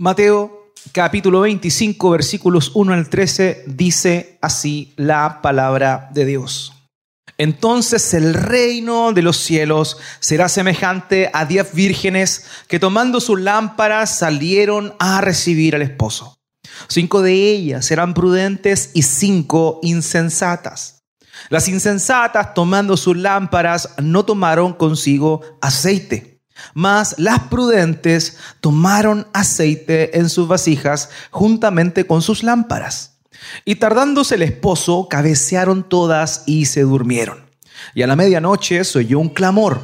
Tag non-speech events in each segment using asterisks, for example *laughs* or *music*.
Mateo capítulo 25 versículos 1 al 13 dice así la palabra de Dios. Entonces el reino de los cielos será semejante a diez vírgenes que tomando sus lámparas salieron a recibir al esposo. Cinco de ellas serán prudentes y cinco insensatas. Las insensatas tomando sus lámparas no tomaron consigo aceite, mas las prudentes tomaron aceite en sus vasijas juntamente con sus lámparas. Y tardándose el esposo, cabecearon todas y se durmieron. Y a la medianoche se oyó un clamor.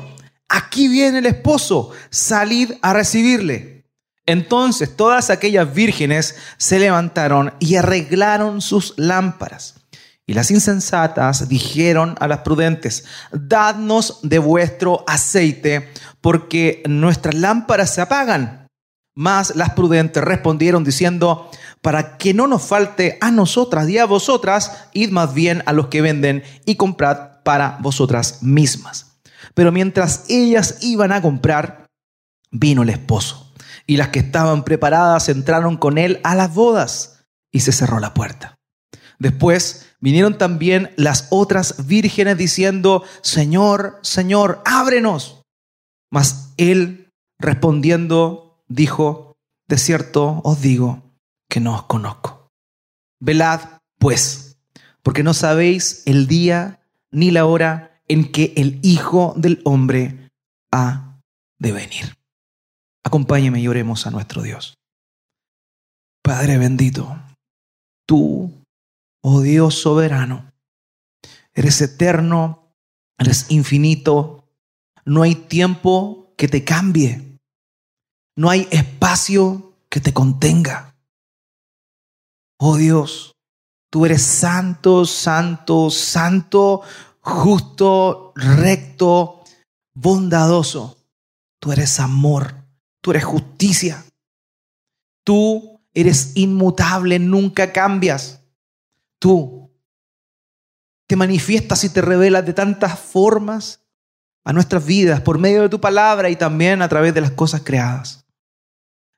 Aquí viene el esposo, salid a recibirle. Entonces todas aquellas vírgenes se levantaron y arreglaron sus lámparas. Y las insensatas dijeron a las prudentes, dadnos de vuestro aceite, porque nuestras lámparas se apagan. Mas las prudentes respondieron diciendo, para que no nos falte a nosotras y a vosotras, id más bien a los que venden y comprad para vosotras mismas. Pero mientras ellas iban a comprar, vino el esposo, y las que estaban preparadas entraron con él a las bodas, y se cerró la puerta. Después vinieron también las otras vírgenes diciendo, Señor, Señor, ábrenos. Mas él respondiendo dijo, de cierto os digo, que no os conozco. Velad, pues, porque no sabéis el día ni la hora en que el Hijo del Hombre ha de venir. Acompáñeme y oremos a nuestro Dios. Padre bendito, tú, oh Dios soberano, eres eterno, eres infinito, no hay tiempo que te cambie, no hay espacio que te contenga. Oh Dios, tú eres santo, santo, santo, justo, recto, bondadoso. Tú eres amor, tú eres justicia. Tú eres inmutable, nunca cambias. Tú te manifiestas y te revelas de tantas formas a nuestras vidas por medio de tu palabra y también a través de las cosas creadas.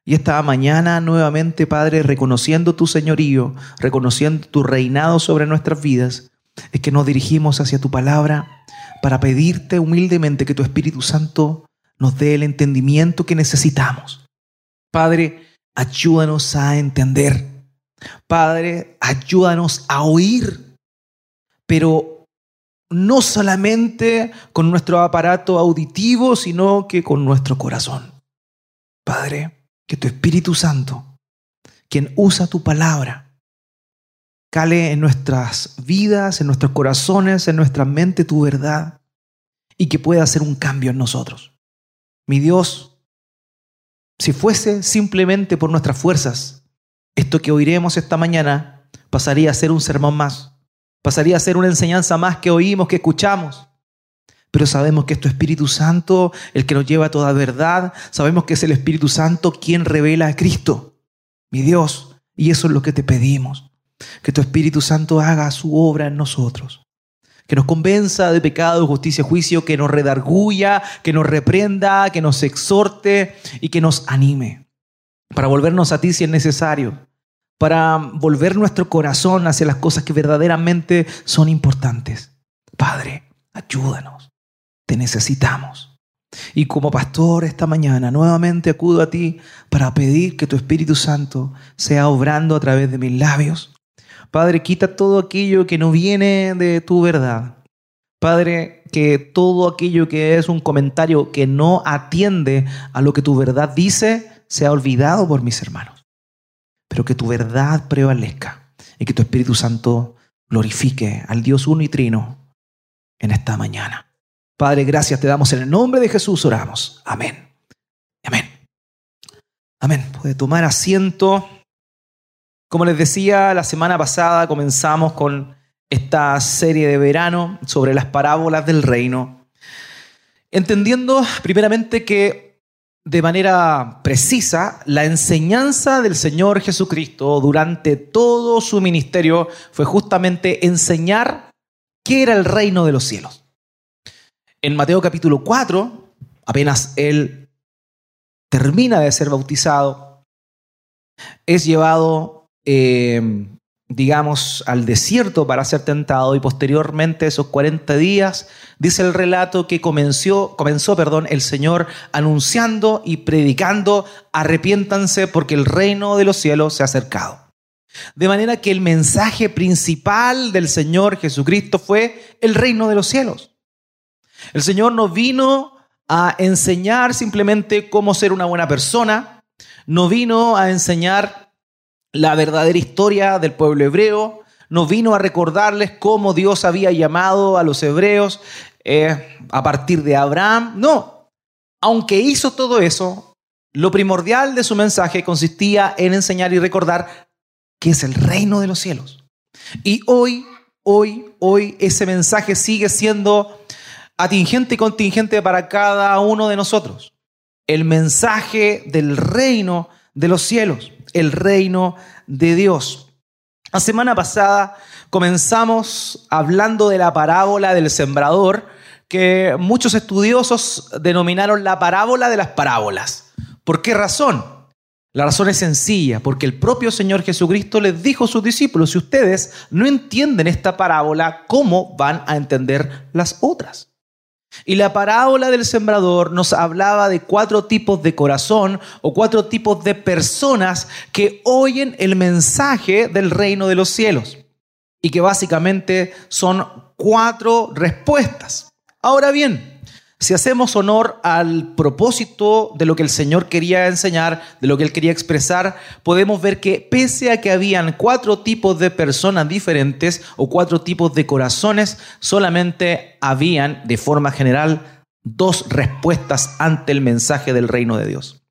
Y esta mañana nuevamente, Padre, reconociendo tu señorío, reconociendo tu reinado sobre nuestras vidas, es que nos dirigimos hacia tu palabra para pedirte humildemente que tu Espíritu Santo nos dé el entendimiento que necesitamos. Padre, ayúdanos a entender. Padre, ayúdanos a oír. Pero no solamente con nuestro aparato auditivo, sino que con nuestro corazón. Padre, que tu Espíritu Santo, quien usa tu palabra, cale en nuestras vidas, en nuestros corazones, en nuestra mente tu verdad y que pueda hacer un cambio en nosotros. Mi Dios, si fuese simplemente por nuestras fuerzas, esto que oiremos esta mañana pasaría a ser un sermón más, pasaría a ser una enseñanza más que oímos, que escuchamos pero sabemos que es tu Espíritu Santo el que nos lleva a toda verdad. Sabemos que es el Espíritu Santo quien revela a Cristo, mi Dios. Y eso es lo que te pedimos. Que tu Espíritu Santo haga su obra en nosotros. Que nos convenza de pecado, justicia, juicio, que nos redarguya, que nos reprenda, que nos exhorte y que nos anime. Para volvernos a ti si es necesario. Para volver nuestro corazón hacia las cosas que verdaderamente son importantes. Padre, ayúdanos te necesitamos. Y como pastor esta mañana nuevamente acudo a ti para pedir que tu Espíritu Santo sea obrando a través de mis labios. Padre, quita todo aquello que no viene de tu verdad. Padre, que todo aquello que es un comentario que no atiende a lo que tu verdad dice sea olvidado por mis hermanos. Pero que tu verdad prevalezca y que tu Espíritu Santo glorifique al Dios uno y trino en esta mañana. Padre, gracias te damos en el nombre de Jesús, oramos. Amén. Amén. Amén. Puede tomar asiento. Como les decía, la semana pasada comenzamos con esta serie de verano sobre las parábolas del reino, entendiendo primeramente que de manera precisa la enseñanza del Señor Jesucristo durante todo su ministerio fue justamente enseñar qué era el reino de los cielos. En Mateo capítulo 4, apenas él termina de ser bautizado, es llevado, eh, digamos, al desierto para ser tentado y posteriormente esos 40 días, dice el relato que comenzó, comenzó perdón, el Señor anunciando y predicando, arrepiéntanse porque el reino de los cielos se ha acercado. De manera que el mensaje principal del Señor Jesucristo fue el reino de los cielos. El Señor no vino a enseñar simplemente cómo ser una buena persona, no vino a enseñar la verdadera historia del pueblo hebreo, no vino a recordarles cómo Dios había llamado a los hebreos eh, a partir de Abraham, no. Aunque hizo todo eso, lo primordial de su mensaje consistía en enseñar y recordar que es el reino de los cielos. Y hoy, hoy, hoy ese mensaje sigue siendo atingente y contingente para cada uno de nosotros. El mensaje del reino de los cielos, el reino de Dios. La semana pasada comenzamos hablando de la parábola del sembrador, que muchos estudiosos denominaron la parábola de las parábolas. ¿Por qué razón? La razón es sencilla, porque el propio Señor Jesucristo les dijo a sus discípulos, si ustedes no entienden esta parábola, ¿cómo van a entender las otras? Y la parábola del sembrador nos hablaba de cuatro tipos de corazón o cuatro tipos de personas que oyen el mensaje del reino de los cielos y que básicamente son cuatro respuestas. Ahora bien, si hacemos honor al propósito de lo que el Señor quería enseñar, de lo que Él quería expresar, podemos ver que pese a que habían cuatro tipos de personas diferentes o cuatro tipos de corazones, solamente habían, de forma general, dos respuestas ante el mensaje del reino de Dios.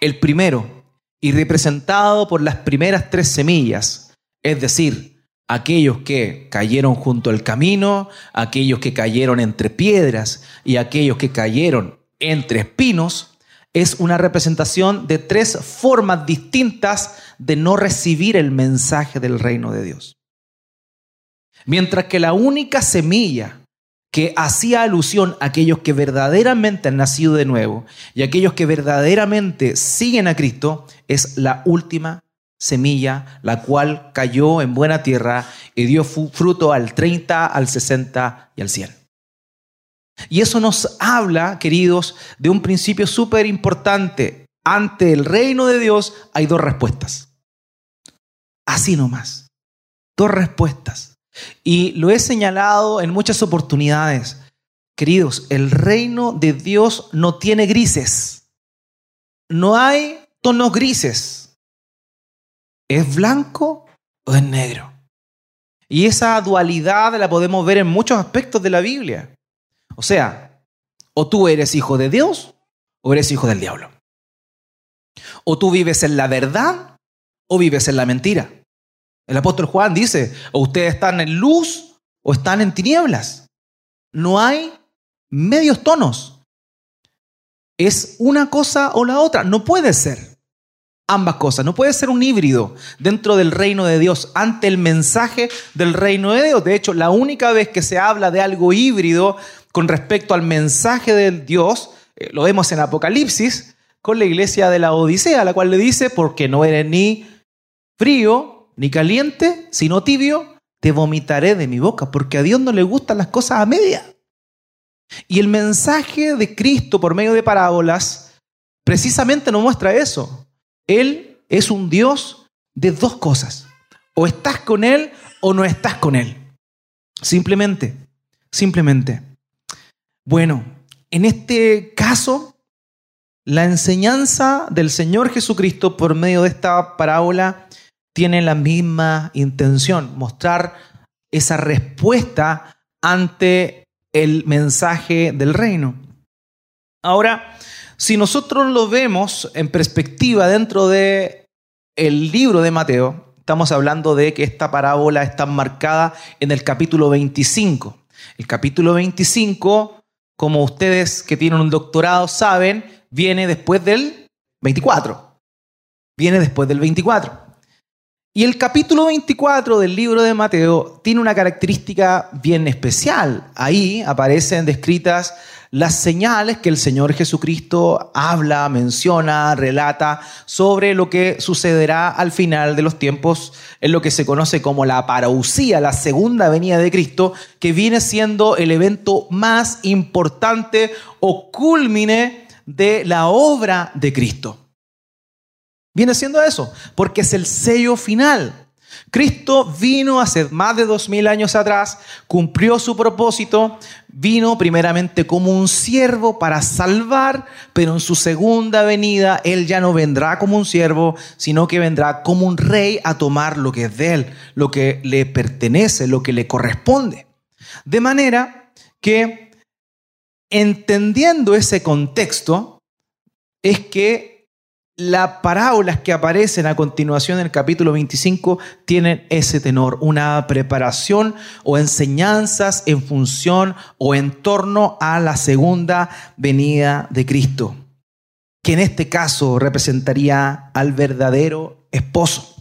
El primero, y representado por las primeras tres semillas, es decir, aquellos que cayeron junto al camino, aquellos que cayeron entre piedras y aquellos que cayeron entre espinos, es una representación de tres formas distintas de no recibir el mensaje del reino de Dios. Mientras que la única semilla que hacía alusión a aquellos que verdaderamente han nacido de nuevo y aquellos que verdaderamente siguen a Cristo es la última semilla, la cual cayó en buena tierra y dio fruto al 30, al 60 y al 100. Y eso nos habla, queridos, de un principio súper importante. Ante el reino de Dios hay dos respuestas. Así nomás. Dos respuestas. Y lo he señalado en muchas oportunidades. Queridos, el reino de Dios no tiene grises. No hay tonos grises. ¿Es blanco o es negro? Y esa dualidad la podemos ver en muchos aspectos de la Biblia. O sea, o tú eres hijo de Dios o eres hijo del diablo. O tú vives en la verdad o vives en la mentira. El apóstol Juan dice, o ustedes están en luz o están en tinieblas. No hay medios tonos. Es una cosa o la otra. No puede ser ambas cosas. No puede ser un híbrido dentro del reino de Dios, ante el mensaje del reino de Dios. De hecho, la única vez que se habla de algo híbrido con respecto al mensaje del Dios, eh, lo vemos en Apocalipsis, con la iglesia de la Odisea, la cual le dice, porque no eres ni frío ni caliente, sino tibio, te vomitaré de mi boca, porque a Dios no le gustan las cosas a media. Y el mensaje de Cristo por medio de parábolas precisamente nos muestra eso. Él es un Dios de dos cosas. O estás con Él o no estás con Él. Simplemente, simplemente. Bueno, en este caso, la enseñanza del Señor Jesucristo por medio de esta parábola tiene la misma intención, mostrar esa respuesta ante el mensaje del reino. Ahora, si nosotros lo vemos en perspectiva dentro de el libro de Mateo, estamos hablando de que esta parábola está marcada en el capítulo 25. El capítulo 25, como ustedes que tienen un doctorado saben, viene después del 24. Viene después del 24. Y el capítulo 24 del libro de Mateo tiene una característica bien especial. Ahí aparecen descritas las señales que el Señor Jesucristo habla, menciona, relata sobre lo que sucederá al final de los tiempos en lo que se conoce como la parausía, la segunda venida de Cristo, que viene siendo el evento más importante o culmine de la obra de Cristo. Viene siendo eso, porque es el sello final. Cristo vino hace más de dos mil años atrás, cumplió su propósito, vino primeramente como un siervo para salvar, pero en su segunda venida Él ya no vendrá como un siervo, sino que vendrá como un rey a tomar lo que es de Él, lo que le pertenece, lo que le corresponde. De manera que, entendiendo ese contexto, es que las parábolas que aparecen a continuación en el capítulo 25 tienen ese tenor, una preparación o enseñanzas en función o en torno a la segunda venida de Cristo, que en este caso representaría al verdadero esposo.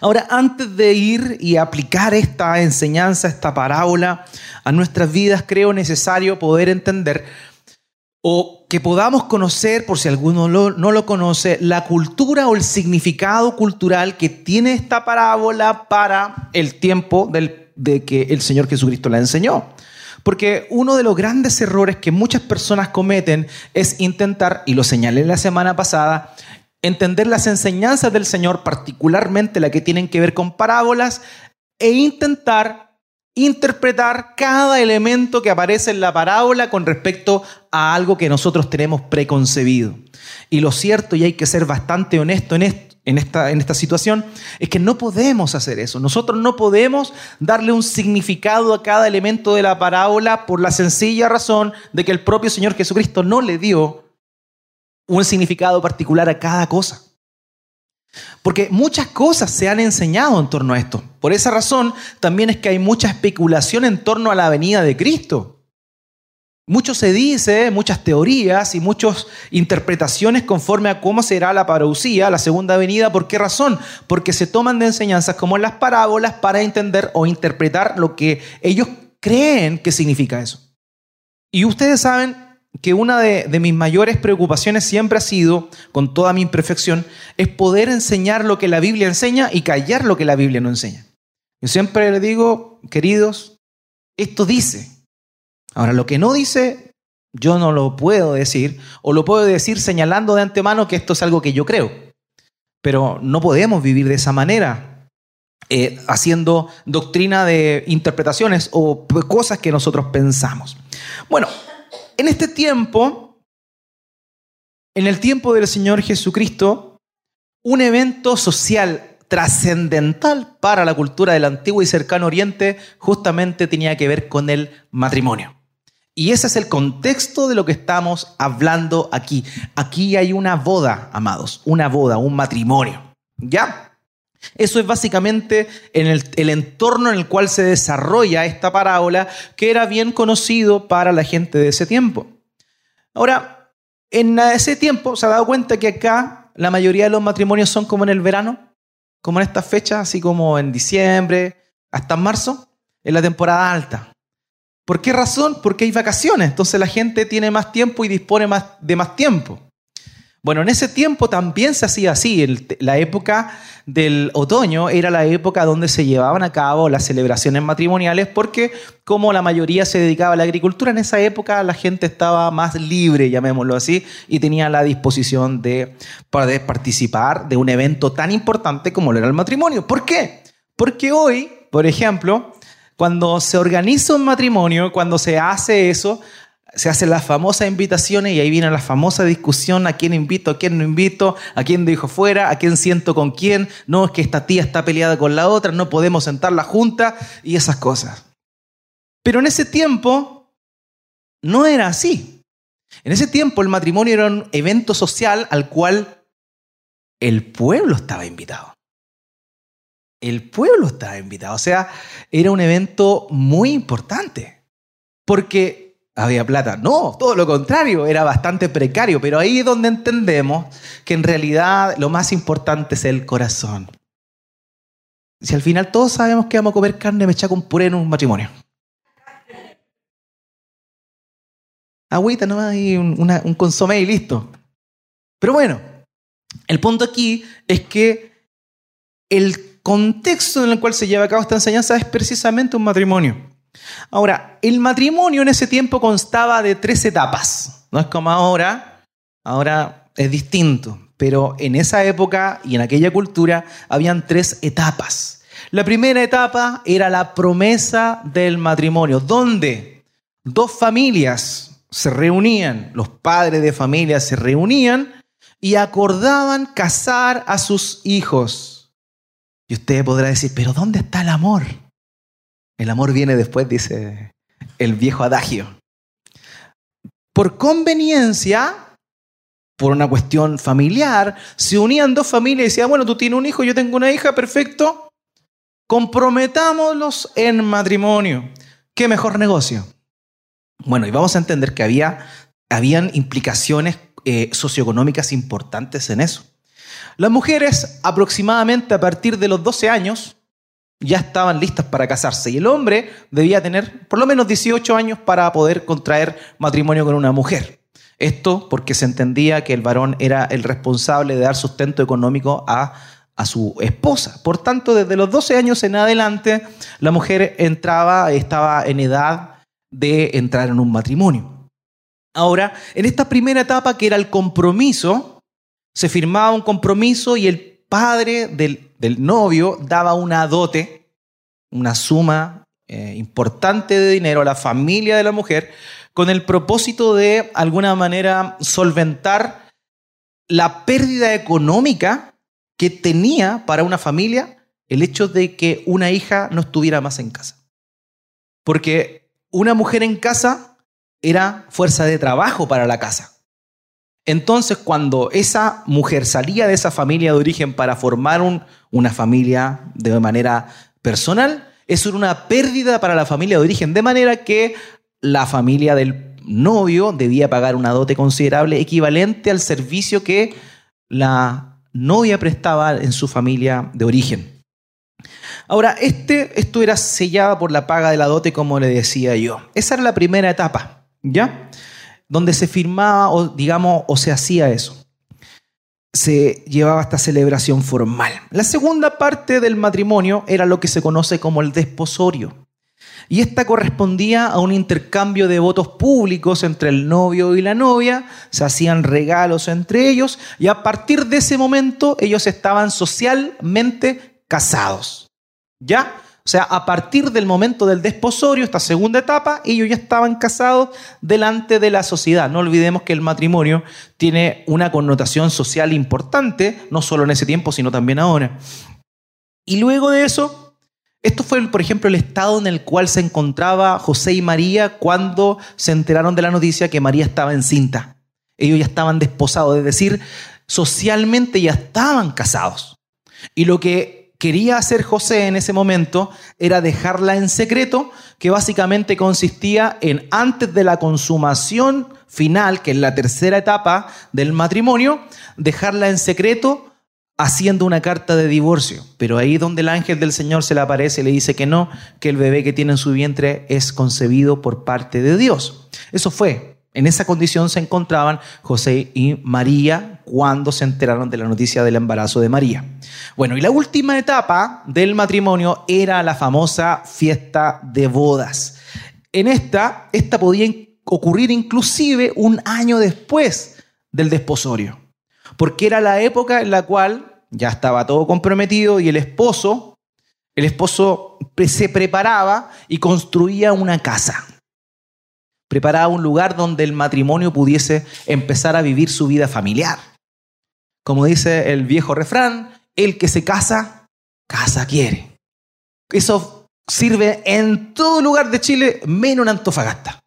Ahora, antes de ir y aplicar esta enseñanza, esta parábola a nuestras vidas, creo necesario poder entender o que podamos conocer, por si alguno no lo conoce, la cultura o el significado cultural que tiene esta parábola para el tiempo de que el Señor Jesucristo la enseñó. Porque uno de los grandes errores que muchas personas cometen es intentar, y lo señalé la semana pasada, entender las enseñanzas del Señor, particularmente las que tienen que ver con parábolas, e intentar interpretar cada elemento que aparece en la parábola con respecto a algo que nosotros tenemos preconcebido. Y lo cierto, y hay que ser bastante honesto en esta situación es que no podemos hacer eso. Nosotros no podemos darle un significado a cada elemento de la parábola por la sencilla razón de que el propio Señor Jesucristo no le dio un significado particular a cada cosa. Porque muchas cosas se han enseñado en torno a esto. Por esa razón también es que hay mucha especulación en torno a la venida de Cristo. Mucho se dice, muchas teorías y muchas interpretaciones conforme a cómo será la parousia, la segunda venida. ¿Por qué razón? Porque se toman de enseñanzas como las parábolas para entender o interpretar lo que ellos creen que significa eso. Y ustedes saben que una de, mis mayores preocupaciones siempre ha sido, con toda mi imperfección, es poder enseñar lo que la Biblia enseña y callar lo que la Biblia no enseña. Yo siempre le digo, queridos, esto dice. Ahora, lo que no dice, yo no lo puedo decir, o lo puedo decir señalando de antemano que esto es algo que yo creo. Pero no podemos vivir de esa manera, eh, haciendo doctrina de interpretaciones o cosas que nosotros pensamos. Bueno, en este tiempo, en el tiempo del Señor Jesucristo, un evento social trascendental para la cultura del antiguo y cercano Oriente justamente tenía que ver con el matrimonio. Y ese es el contexto de lo que estamos hablando aquí. Aquí hay una boda, amados, una boda, un matrimonio. ¿Ya? Eso es básicamente en el, entorno en el cual se desarrolla esta parábola, que era bien conocido para la gente de ese tiempo. Ahora, en ese tiempo se ha dado cuenta que acá la mayoría de los matrimonios son como en el verano, como en estas fechas, así como en diciembre, hasta marzo, en la temporada alta. ¿Por qué razón? Porque hay vacaciones, entonces la gente tiene más tiempo y dispone de más tiempo. Bueno, en ese tiempo también se hacía así. la época del otoño era la época donde se llevaban a cabo las celebraciones matrimoniales porque como la mayoría se dedicaba a la agricultura, en esa época la gente estaba más libre, llamémoslo así, y tenía la disposición de poder participar de un evento tan importante como lo era el matrimonio. ¿Por qué? Porque hoy, por ejemplo, cuando se organiza un matrimonio, cuando se hace eso, se hacen las famosas invitaciones y ahí viene la famosa discusión a quién invito, a quién no invito, a quién dejo fuera, a quién siento con quién, no es que esta tía está peleada con la otra, no podemos sentar la junta y esas cosas. Pero en ese tiempo no era así. En ese tiempo el matrimonio era un evento social al cual el pueblo estaba invitado. El pueblo estaba invitado, o sea, era un evento muy importante, porque había plata. No, todo lo contrario, era bastante precario, pero ahí es donde entendemos que en realidad lo más importante es el corazón. Si al final todos sabemos que vamos a comer carne mecha con puré en un matrimonio. Agüita nomás y un consomé y listo. Pero bueno, el punto aquí es que el contexto en el cual se lleva a cabo esta enseñanza es precisamente un matrimonio. Ahora, el matrimonio en ese tiempo constaba de tres etapas. No es como ahora, ahora es distinto, pero en esa época y en aquella cultura habían tres etapas. La primera etapa era la promesa del matrimonio, donde dos familias se reunían, los padres de familia se reunían y acordaban casar a sus hijos. Y usted podrá decir, pero ¿dónde está el amor? El amor viene después, dice el viejo adagio. Por conveniencia, por una cuestión familiar, se unían dos familias y decían, bueno, tú tienes un hijo, yo tengo una hija, perfecto, comprometámoslos en matrimonio. ¿Qué mejor negocio? Bueno, y vamos a entender que había, habían implicaciones eh, socioeconómicas importantes en eso. Las mujeres aproximadamente a partir de los 12 años ya estaban listas para casarse y el hombre debía tener por lo menos 18 años para poder contraer matrimonio con una mujer. Esto porque se entendía que el varón era el responsable de dar sustento económico a, a su esposa. Por tanto, desde los 12 años en adelante, la mujer entraba, estaba en edad de entrar en un matrimonio. Ahora, en esta primera etapa que era el compromiso, se firmaba un compromiso y el padre del, novio daba una dote, una suma eh, importante de dinero a la familia de la mujer con el propósito de alguna manera solventar la pérdida económica que tenía para una familia el hecho de que una hija no estuviera más en casa. Porque una mujer en casa era fuerza de trabajo para la casa. Entonces, cuando esa mujer salía de esa familia de origen para formar una familia de manera personal, eso era una pérdida para la familia de origen, de manera que la familia del novio debía pagar una dote considerable equivalente al servicio que la novia prestaba en su familia de origen. Ahora, este, esto era sellado por la paga de la dote, como le decía yo. Esa era la primera etapa. ¿ya? Donde se firmaba o digamos o se hacía eso. Se llevaba esta celebración formal. La segunda parte del matrimonio era lo que se conoce como el desposorio. Y esta correspondía a un intercambio de votos públicos entre el novio y la novia, se hacían regalos entre ellos y a partir de ese momento ellos estaban socialmente casados. ¿Ya? Sea, a partir del momento del desposorio, esta segunda etapa, ellos ya estaban casados delante de la sociedad. No olvidemos que el matrimonio tiene una connotación social importante, no solo en ese tiempo, sino también ahora. Y luego de eso, esto fue, por ejemplo, el estado en el cual se encontraba José y María cuando se enteraron de la noticia que María estaba encinta. Ellos ya estaban desposados, es decir, socialmente ya estaban casados. Y lo que quería hacer José en ese momento era dejarla en secreto, que básicamente consistía en antes de la consumación final, que es la tercera etapa del matrimonio, dejarla en secreto haciendo una carta de divorcio. Pero ahí donde el ángel del Señor se le aparece y le dice que no, que el bebé que tiene en su vientre es concebido por parte de Dios. Eso fue en esa condición se encontraban José y María cuando se enteraron de la noticia del embarazo de María. Bueno, y la última etapa del matrimonio era la famosa fiesta de bodas. En esta, esta podía ocurrir inclusive un año después del desposorio, porque era la época en la cual ya estaba todo comprometido y el esposo, el esposo se preparaba y construía una casa preparaba un lugar donde el matrimonio pudiese empezar a vivir su vida familiar. Como dice el viejo refrán, el que se casa, casa quiere. Eso sirve en todo lugar de Chile, menos en Antofagasta.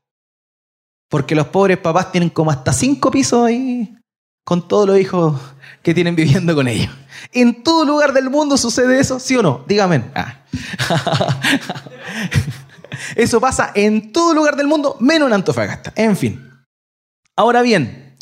Porque los pobres papás tienen como hasta cinco pisos ahí con todos los hijos que tienen viviendo con ellos. En todo lugar del mundo sucede eso, ¿sí o no? Dígame. Ah. *laughs* Eso pasa en todo lugar del mundo, menos en Antofagasta. En fin. Ahora bien,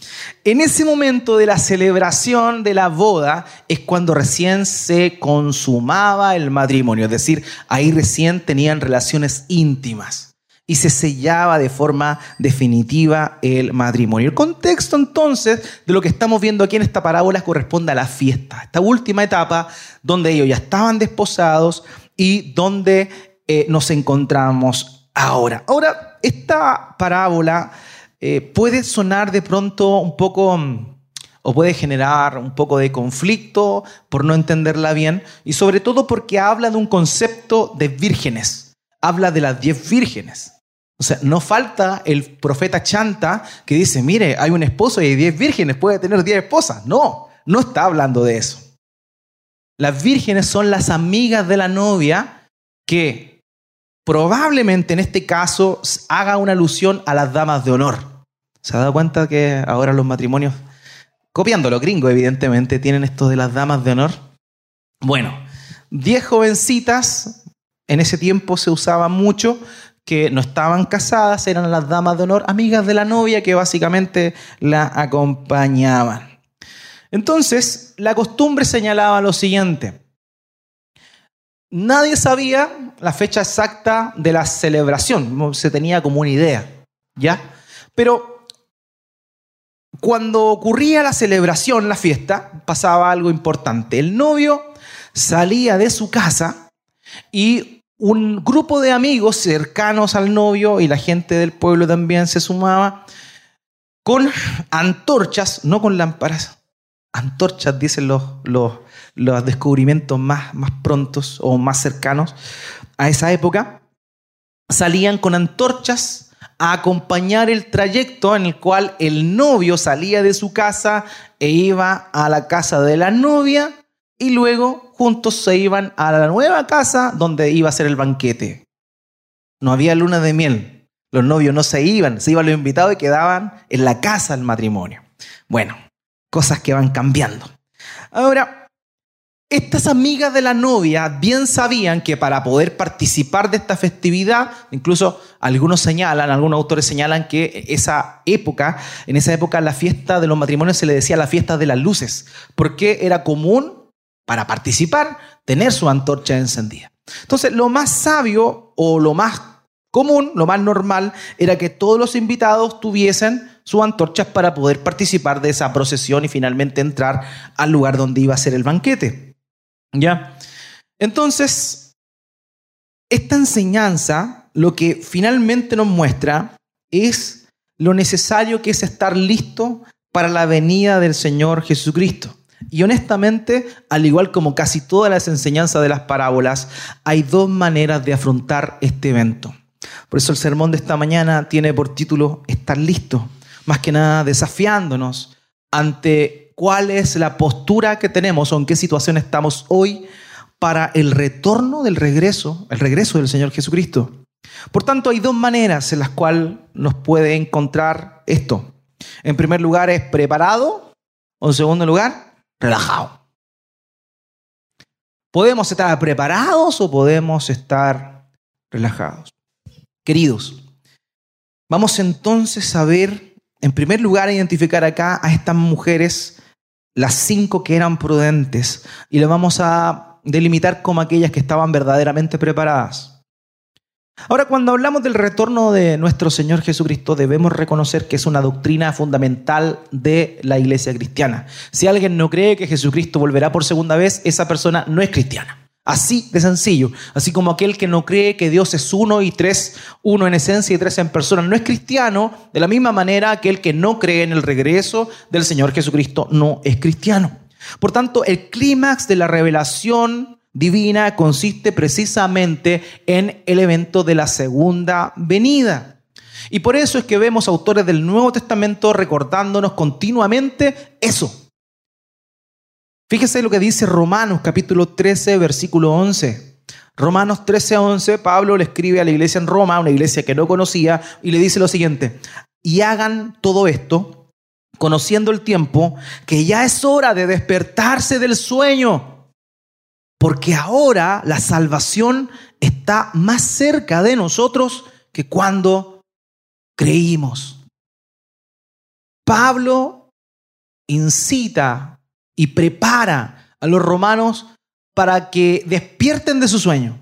en ese momento de la celebración de la boda es cuando recién se consumaba el matrimonio, es decir, ahí recién tenían relaciones íntimas. y se sellaba de forma definitiva el matrimonio. El contexto entonces de lo que estamos viendo aquí en esta parábola corresponde a la fiesta, esta última etapa donde ellos ya estaban desposados y donde eh, nos encontramos ahora. Ahora, esta parábola eh, puede sonar de pronto un poco mm, o puede generar un poco de conflicto por no entenderla bien y sobre todo porque habla de un concepto de vírgenes, habla de las diez vírgenes. O sea, no falta el profeta Chanta que dice, mire, hay un esposo y hay diez vírgenes, puede tener diez esposas. No, no está hablando de eso. Las vírgenes son las amigas de la novia que probablemente en este caso haga una alusión a las damas de honor. ¿Se ha dado cuenta que ahora los matrimonios, copiando los gringos evidentemente, tienen esto de las damas de honor? Bueno, diez jovencitas, en ese tiempo se usaba mucho, que no estaban casadas, eran las damas de honor, amigas de la novia que básicamente la acompañaban. Entonces, la costumbre señalaba lo siguiente. Nadie sabía la fecha exacta de la celebración, se tenía como una idea, ¿ya? Pero cuando ocurría la celebración, la fiesta, pasaba algo importante. El novio salía de su casa y un grupo de amigos cercanos al novio y la gente del pueblo también se sumaba con antorchas, no con lámparas, antorchas, dicen los, los, los descubrimientos más, más prontos o más cercanos a esa época, salían con antorchas a acompañar el trayecto en el cual el novio salía de su casa e iba a la casa de la novia y luego juntos se iban a la nueva casa donde iba a ser el banquete. No había luna de miel. Los novios no se iban, se iban los invitados y quedaban en la casa del matrimonio. Bueno, cosas que van cambiando. Ahora, estas amigas de la novia bien sabían que para poder participar de esta festividad, incluso algunos señalan, algunos autores señalan que esa época, en esa época la fiesta de los matrimonios se le decía la fiesta de las luces, porque era común para participar, tener su antorcha encendida. Entonces, lo más sabio o lo más común, lo más normal, era que todos los invitados tuviesen sus antorchas para poder participar de esa procesión y finalmente entrar al lugar donde iba a ser el banquete. ¿Ya? Entonces, esta enseñanza lo que finalmente nos muestra es lo necesario que es estar listo para la venida del Señor Jesucristo. Y honestamente, al igual como casi todas las enseñanzas de las parábolas, hay dos maneras de afrontar este evento. Por eso el sermón de esta mañana tiene por título Estar listo, más que nada desafiándonos ante cuál es la postura que tenemos o en qué situación estamos hoy para el retorno del regreso, el regreso del Señor Jesucristo. Por tanto, hay dos maneras en las cuales nos puede encontrar esto. En primer lugar es preparado, o en segundo lugar, relajado. ¿Podemos estar preparados o podemos estar relajados? Queridos, vamos entonces a ver, en primer lugar, identificar acá a estas mujeres, las cinco que eran prudentes, y le vamos a delimitar como aquellas que estaban verdaderamente preparadas. Ahora, cuando hablamos del retorno de nuestro Señor Jesucristo, debemos reconocer que es una doctrina fundamental de la iglesia cristiana. Si alguien no cree que Jesucristo volverá por segunda vez, esa persona no es cristiana. Así de sencillo. Así como aquel que no cree que Dios es uno y tres, uno en esencia y tres en persona, no es cristiano. De la misma manera, aquel que no cree en el regreso del Señor Jesucristo no es cristiano. Por tanto, el clímax de la revelación divina consiste precisamente en el evento de la segunda venida. Y por eso es que vemos autores del Nuevo Testamento recordándonos continuamente eso. Fíjese lo que dice Romanos capítulo 13, versículo 11. Romanos 13, 11, Pablo le escribe a la iglesia en Roma, una iglesia que no conocía, y le dice lo siguiente, y hagan todo esto conociendo el tiempo, que ya es hora de despertarse del sueño porque ahora la salvación está más cerca de nosotros que cuando creímos. Pablo incita y prepara a los romanos para que despierten de su sueño.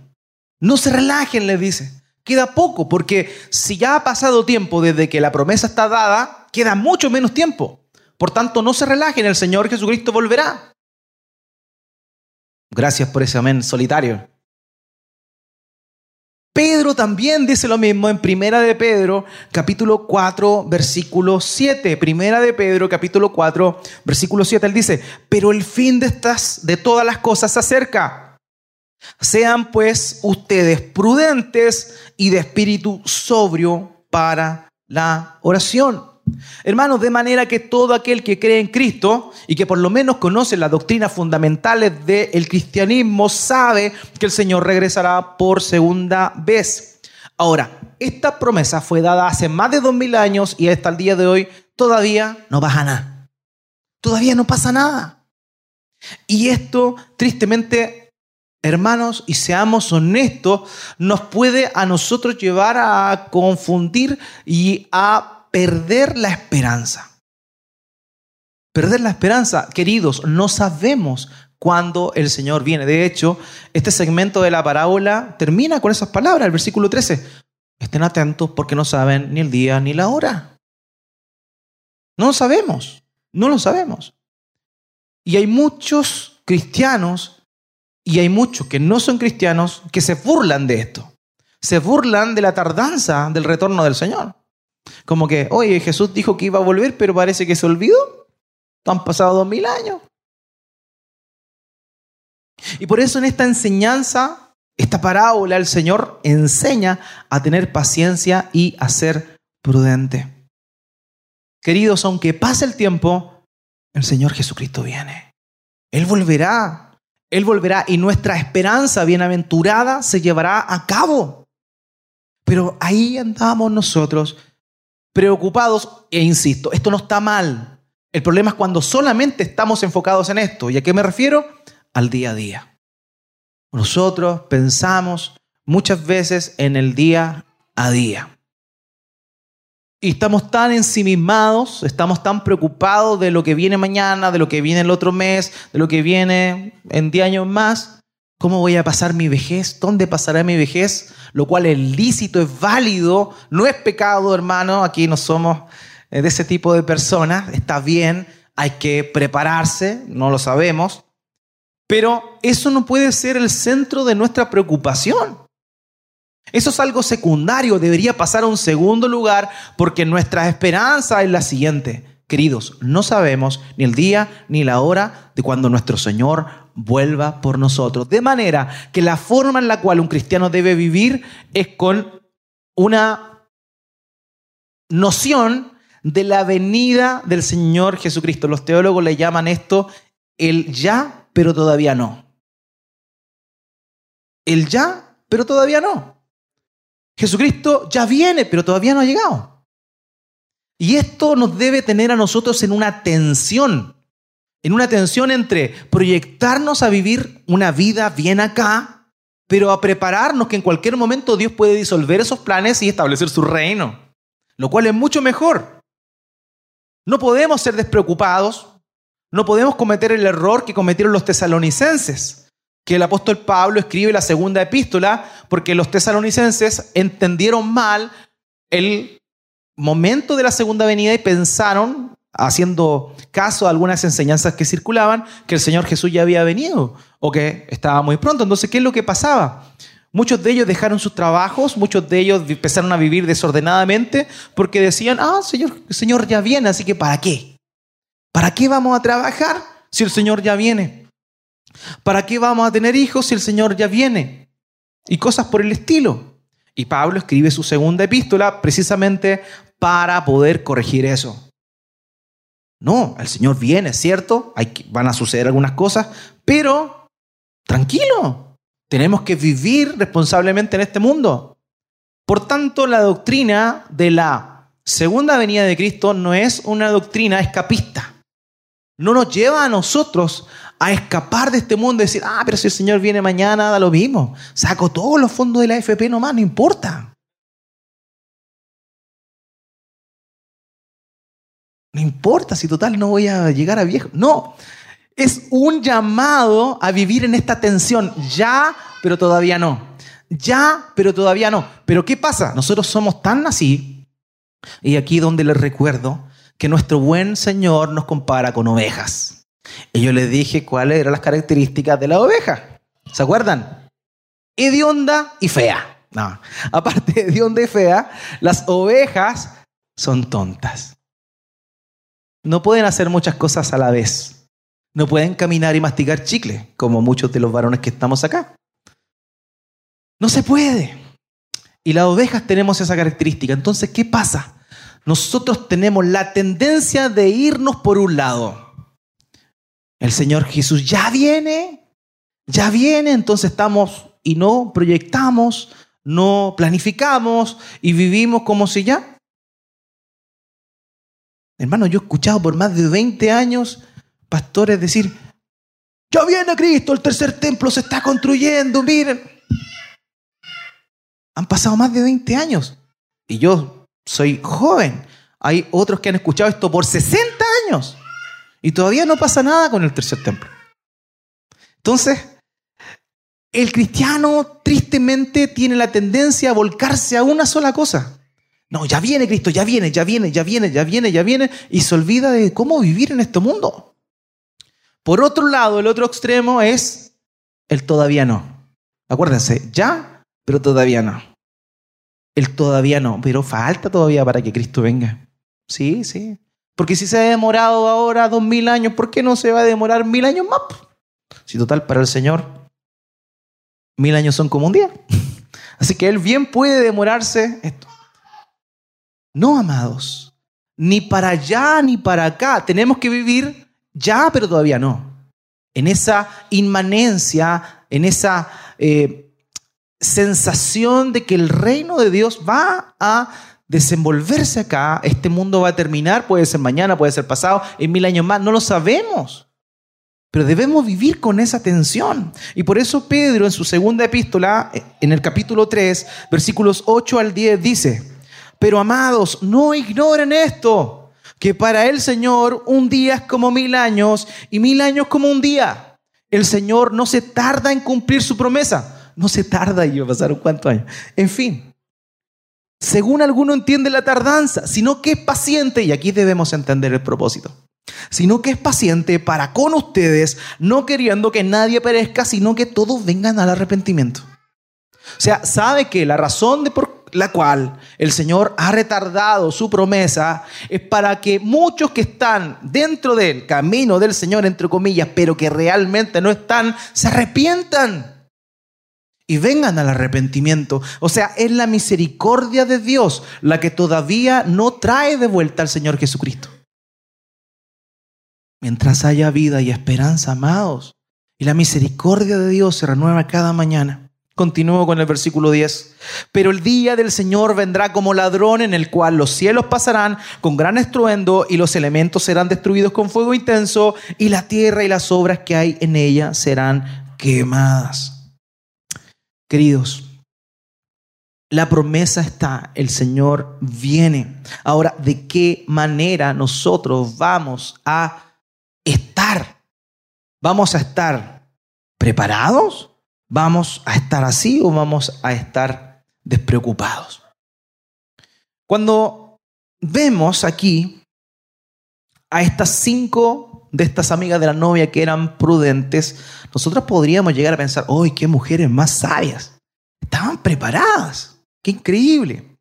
No se relajen, les dice. Queda poco, porque si ya ha pasado tiempo desde que la promesa está dada, queda mucho menos tiempo. Por tanto, no se relajen, el Señor Jesucristo volverá. Gracias por ese amén solitario. Pedro también dice lo mismo en Primera de Pedro, capítulo 4, versículo 7. Primera de Pedro, capítulo 4, versículo 7. Él dice, pero el fin de estas, de todas las cosas se acerca. Sean pues ustedes prudentes y de espíritu sobrio para la oración. Hermanos, de manera que todo aquel que cree en Cristo y que por lo menos conoce las doctrinas fundamentales del cristianismo sabe que el Señor regresará por segunda vez. Ahora, esta promesa fue dada hace más de dos mil años y hasta el día de hoy todavía no pasa nada. Todavía no pasa nada. Y esto, tristemente, hermanos, y seamos honestos, nos puede a nosotros llevar a confundir y a perder la esperanza. Perder la esperanza, queridos, no sabemos cuándo el Señor viene. De hecho, este segmento de la parábola termina con esas palabras, el versículo 13. Estén atentos porque no saben ni el día ni la hora. No lo sabemos, no lo sabemos. Y hay muchos cristianos y hay muchos que no son cristianos que se burlan de esto. Se burlan de la tardanza del retorno del Señor. Como que, oye, Jesús dijo que iba a volver, pero parece que se olvidó. Han pasado dos mil años. Y por eso en esta enseñanza, esta parábola, el Señor enseña a tener paciencia y a ser prudente. Queridos, aunque pase el tiempo, el Señor Jesucristo viene. Él volverá. Él volverá y nuestra esperanza bienaventurada se llevará a cabo. Pero ahí andamos nosotros preocupados, e insisto, esto no está mal. El problema es cuando solamente estamos enfocados en esto. ¿Y a qué me refiero? Al día a día. Nosotros pensamos muchas veces en el día a día. Y estamos tan ensimismados, estamos tan preocupados de lo que viene mañana, de lo que viene el otro mes, de lo que viene en 10 años más, ¿Cómo voy a pasar mi vejez? ¿Dónde pasará mi vejez? Lo cual es lícito, es válido, no es pecado, hermano. Aquí no somos eh, de ese tipo de personas. Está bien, hay que prepararse, no lo sabemos. Pero eso no puede ser el centro de nuestra preocupación. Eso es algo secundario, debería pasar a un segundo lugar porque nuestra esperanza es la siguiente. Queridos, no sabemos ni el día ni la hora de cuando nuestro Señor vuelva por nosotros. De manera que la forma en la cual un cristiano debe vivir es con una noción de la venida del Señor Jesucristo. Los teólogos le llaman esto el ya, pero todavía no. El ya, pero todavía no. Jesucristo ya viene, pero todavía no ha llegado. Y esto nos debe tener a nosotros en una tensión, en una tensión entre proyectarnos a vivir una vida bien acá, pero a prepararnos que en cualquier momento Dios puede disolver esos planes y establecer su reino, lo cual es mucho mejor. No podemos ser despreocupados, no podemos cometer el error que cometieron los tesalonicenses, que el apóstol Pablo escribe la segunda epístola porque los tesalonicenses entendieron mal el momento de la segunda venida y pensaron, haciendo caso a algunas enseñanzas que circulaban, que el Señor Jesús ya había venido o que estaba muy pronto. Entonces, ¿qué es lo que pasaba? Muchos de ellos dejaron sus trabajos, muchos de ellos empezaron a vivir desordenadamente porque decían, ah, señor, el Señor ya viene, así que ¿para qué? ¿Para qué vamos a trabajar si el Señor ya viene? ¿Para qué vamos a tener hijos si el Señor ya viene? Y cosas por el estilo. Y Pablo escribe su segunda epístola precisamente para poder corregir eso. No, el Señor viene, ¿cierto? Hay, van a suceder algunas cosas, pero tranquilo, tenemos que vivir responsablemente en este mundo. Por tanto, la doctrina de la segunda venida de Cristo no es una doctrina escapista. No nos lleva a nosotros a escapar de este mundo y decir, ah, pero si el Señor viene mañana, da lo mismo. Saco todos los fondos de la FP nomás, no importa. No importa si total no voy a llegar a viejo. No, es un llamado a vivir en esta tensión. Ya, pero todavía no. ya, pero todavía no. Pero ¿qué pasa? Nosotros somos tan así, y aquí donde les recuerdo que nuestro buen Señor nos compara con ovejas. Y yo les dije cuáles eran las características de la oveja. ¿Se acuerdan? Hedionda y fea. No, aparte de hedionda y fea, las ovejas son tontas. No pueden hacer muchas cosas a la vez. No pueden caminar y masticar chicle, como muchos de los varones que estamos acá. No se puede. Y las ovejas tenemos esa característica. Entonces, ¿qué pasa? Nosotros tenemos la tendencia de irnos por un lado. El Señor Jesús ya viene, ya viene, entonces estamos y no proyectamos, no planificamos y vivimos como si ya. Hermano, yo he escuchado por más de 20 años pastores decir, ya viene Cristo, el tercer templo se está construyendo, miren. Han pasado más de 20 años y yo soy joven. Hay otros que han escuchado esto por 60 años y todavía no pasa nada con el tercer templo. Entonces, el cristiano tristemente tiene la tendencia a volcarse a una sola cosa. No, ya viene Cristo, ya viene, ya viene, ya viene, ya viene, ya viene, y se olvida de cómo vivir en este mundo. Por otro lado, el otro extremo es el todavía no. Acuérdense, ya, pero todavía no. El todavía no, pero falta todavía para que Cristo venga. Sí, sí. Porque si se ha demorado ahora dos mil años, ¿por qué no se va a demorar mil años más? Si total, para el Señor, mil años son como un día. *laughs* Así que Él bien puede demorarse esto. No, amados, ni para allá ni para acá. Tenemos que vivir ya, pero todavía no. En esa inmanencia, en esa eh, sensación de que el reino de Dios va a desenvolverse acá, este mundo va a terminar, puede ser mañana, puede ser pasado, en mil años más, no lo sabemos. Pero debemos vivir con esa tensión. Y por eso Pedro en su segunda epístola, en el capítulo 3, versículos 8 al 10, dice, pero amados, no ignoren esto, que para el Señor un día es como mil años y mil años como un día. El Señor no se tarda en cumplir su promesa. No se tarda y pasaron cuántos años. En fin, según alguno entiende la tardanza, sino que es paciente, y aquí debemos entender el propósito, sino que es paciente para con ustedes, no queriendo que nadie perezca, sino que todos vengan al arrepentimiento. O sea, sabe que la razón de por la cual el Señor ha retardado su promesa es para que muchos que están dentro del camino del Señor, entre comillas, pero que realmente no están, se arrepientan y vengan al arrepentimiento. O sea, es la misericordia de Dios la que todavía no trae de vuelta al Señor Jesucristo. Mientras haya vida y esperanza, amados, y la misericordia de Dios se renueva cada mañana. Continúo con el versículo 10. Pero el día del Señor vendrá como ladrón en el cual los cielos pasarán con gran estruendo y los elementos serán destruidos con fuego intenso y la tierra y las obras que hay en ella serán quemadas. Queridos, la promesa está, el Señor viene. Ahora, ¿de qué manera nosotros vamos a estar? ¿Vamos a estar preparados? ¿Vamos a estar así o vamos a estar despreocupados? Cuando vemos aquí a estas cinco de estas amigas de la novia que eran prudentes, nosotros podríamos llegar a pensar, ¡ay, qué mujeres más sabias! Estaban preparadas. ¡Qué increíble!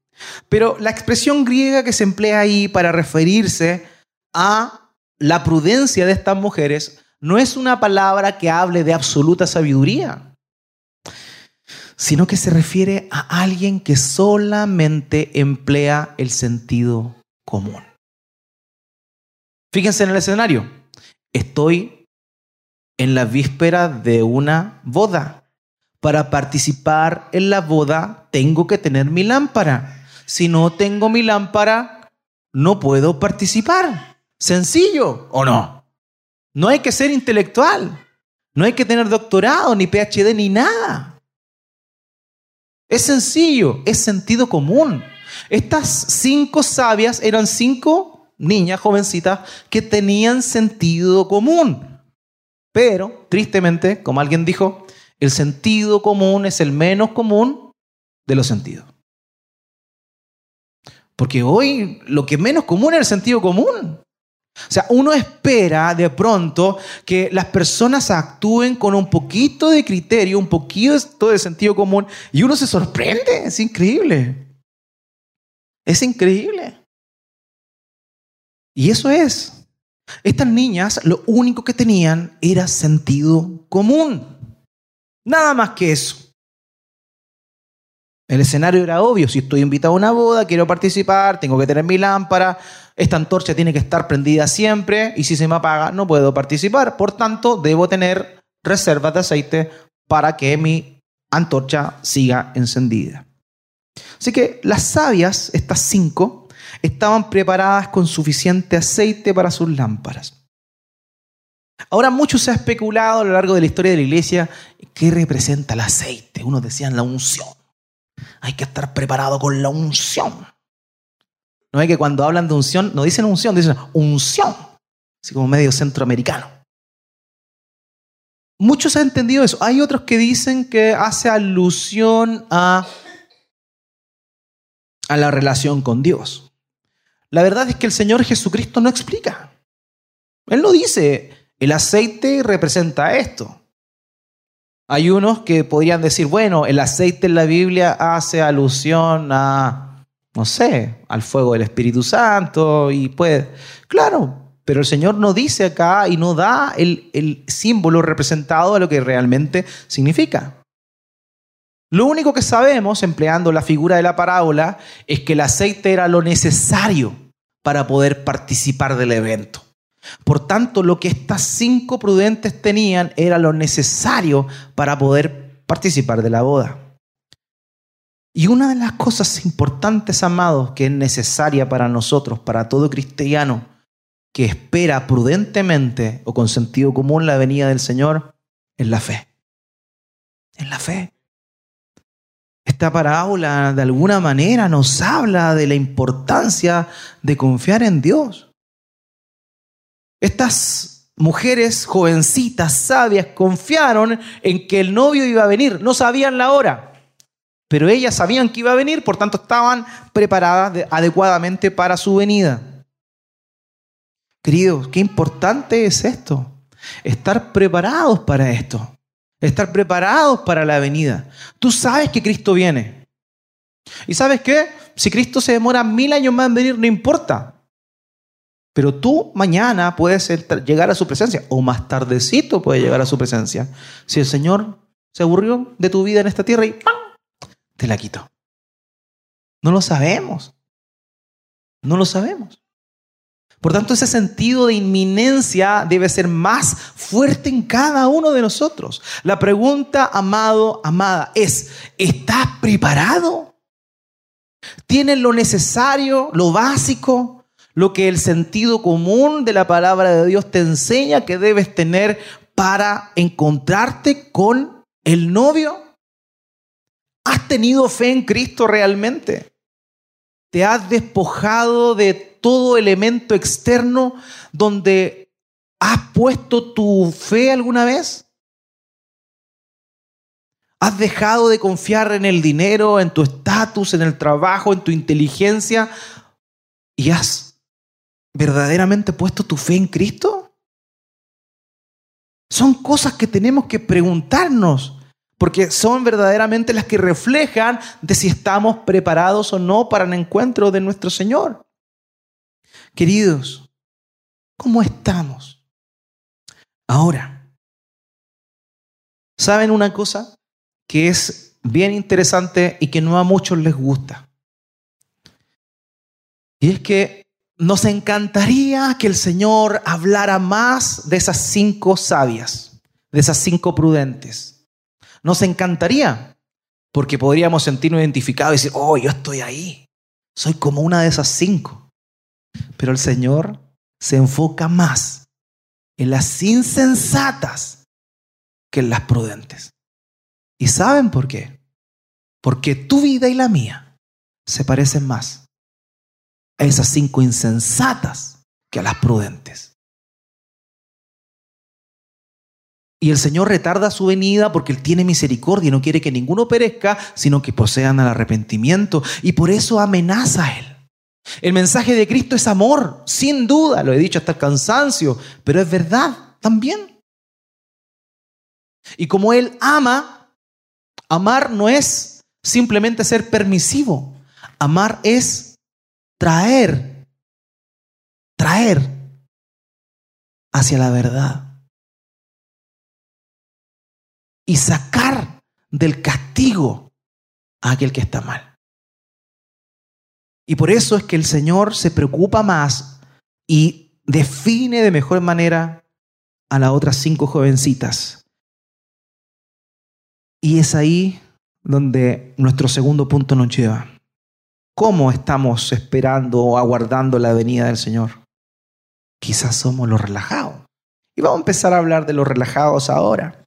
Pero la expresión griega que se emplea ahí para referirse a la prudencia de estas mujeres no es una palabra que hable de absoluta sabiduría, sino que se refiere a alguien que solamente emplea el sentido común. Fíjense en el escenario. Estoy en la víspera de una boda. Para participar en la boda tengo que tener mi lámpara. Si no tengo mi lámpara, no puedo participar. Sencillo, ¿o no? No hay que ser intelectual. No hay que tener doctorado, ni PhD, ni nada. Es sencillo, es sentido común. Estas cinco sabias eran cinco niñas jovencitas que tenían sentido común. Pero, tristemente, como alguien dijo, el sentido común es el menos común de los sentidos. Porque hoy lo que menos común es el sentido común. O sea, uno espera de pronto que las personas actúen con un poquito de criterio, un poquito de sentido común, y uno se sorprende. Es increíble. Es increíble. Y eso es. Estas niñas lo único que tenían era sentido común. Nada más que eso. El escenario era obvio, si estoy invitado a una boda, quiero participar, tengo que tener mi lámpara, esta antorcha tiene que estar prendida siempre y si se me apaga no puedo participar. Por tanto, debo tener reservas de aceite para que mi antorcha siga encendida. Así que las sabias, estas cinco, estaban preparadas con suficiente aceite para sus lámparas. Ahora mucho se ha especulado a lo largo de la historia de la iglesia qué representa el aceite. Unos decían la unción hay que estar preparado con la unción. No es que cuando hablan de unción, no dicen unción, dicen unción. Así como medio centroamericano. Muchos han entendido eso. Hay otros que dicen que hace alusión a, a la relación con Dios. La verdad es que el Señor Jesucristo no explica. Él no dice, el aceite representa esto. Hay unos que podrían decir, bueno, el aceite en la Biblia hace alusión a, no sé, al fuego del Espíritu Santo y pues, claro, pero el Señor no dice acá y no da el, el símbolo representado de lo que realmente significa. Lo único que sabemos, empleando la figura de la parábola, es que el aceite era lo necesario para poder participar del evento. Por tanto, lo que estas cinco prudentes tenían era lo necesario para poder participar de la boda. Y una de las cosas importantes, amados, que es necesaria para nosotros, para todo cristiano que espera prudentemente o con sentido común la venida del Señor, es la fe. Es la fe. Esta parábola de alguna manera nos habla de la importancia de confiar en Dios. Estas mujeres jovencitas, sabias, confiaron en que el novio iba a venir. No sabían la hora, pero ellas sabían que iba a venir, por tanto estaban preparadas adecuadamente para su venida. Queridos, qué importante es esto. Estar preparados para esto. Estar preparados para la venida. Tú sabes que Cristo viene. ¿Y sabes qué? Si Cristo se demora mil años más en venir, no importa. Pero tú mañana puedes llegar a su presencia, o más tardecito puedes llegar a su presencia. Si el Señor se aburrió de tu vida en esta tierra y ¡pam! te la quitó. No lo sabemos. No lo sabemos. Por tanto, ese sentido de inminencia debe ser más fuerte en cada uno de nosotros. La pregunta, amado, amada, es, ¿estás preparado? ¿Tienes lo necesario, lo básico lo que el sentido común de la palabra de Dios te enseña que debes tener para encontrarte con el novio? ¿Has tenido fe en Cristo realmente? ¿Te has despojado de todo elemento externo donde has puesto tu fe alguna vez? ¿Has dejado de confiar en el dinero, en tu estatus, en el trabajo, en tu inteligencia? Y has verdaderamente puesto tu fe en Cristo? Son cosas que tenemos que preguntarnos, porque son verdaderamente las que reflejan de si estamos preparados o no para el encuentro de nuestro Señor. Queridos, ¿cómo estamos? Ahora, ¿saben una cosa que es bien interesante y que no a muchos les gusta? Y es que nos encantaría que el Señor hablara más de esas cinco sabias, de esas cinco prudentes. Nos encantaría, porque podríamos sentirnos identificados y decir, oh, yo estoy ahí, soy como una de esas cinco. Pero el Señor se enfoca más en las insensatas que en las prudentes. ¿Y saben por qué? Porque tu vida y la mía se parecen más a esas cinco insensatas que a las prudentes. Y el Señor retarda su venida porque Él tiene misericordia y no quiere que ninguno perezca, sino que posean al arrepentimiento. Y por eso amenaza a Él. El mensaje de Cristo es amor, sin duda, lo he dicho hasta el cansancio, pero es verdad también. Y como Él ama, amar no es simplemente ser permisivo, amar es traer, traer hacia la verdad y sacar del castigo a aquel que está mal. Y por eso es que el Señor se preocupa más y define de mejor manera a las otras cinco jovencitas. Y es ahí donde nuestro segundo punto nos lleva. ¿Cómo estamos esperando o aguardando la venida del Señor? Quizás somos los relajados. Y vamos a empezar a hablar de los relajados ahora.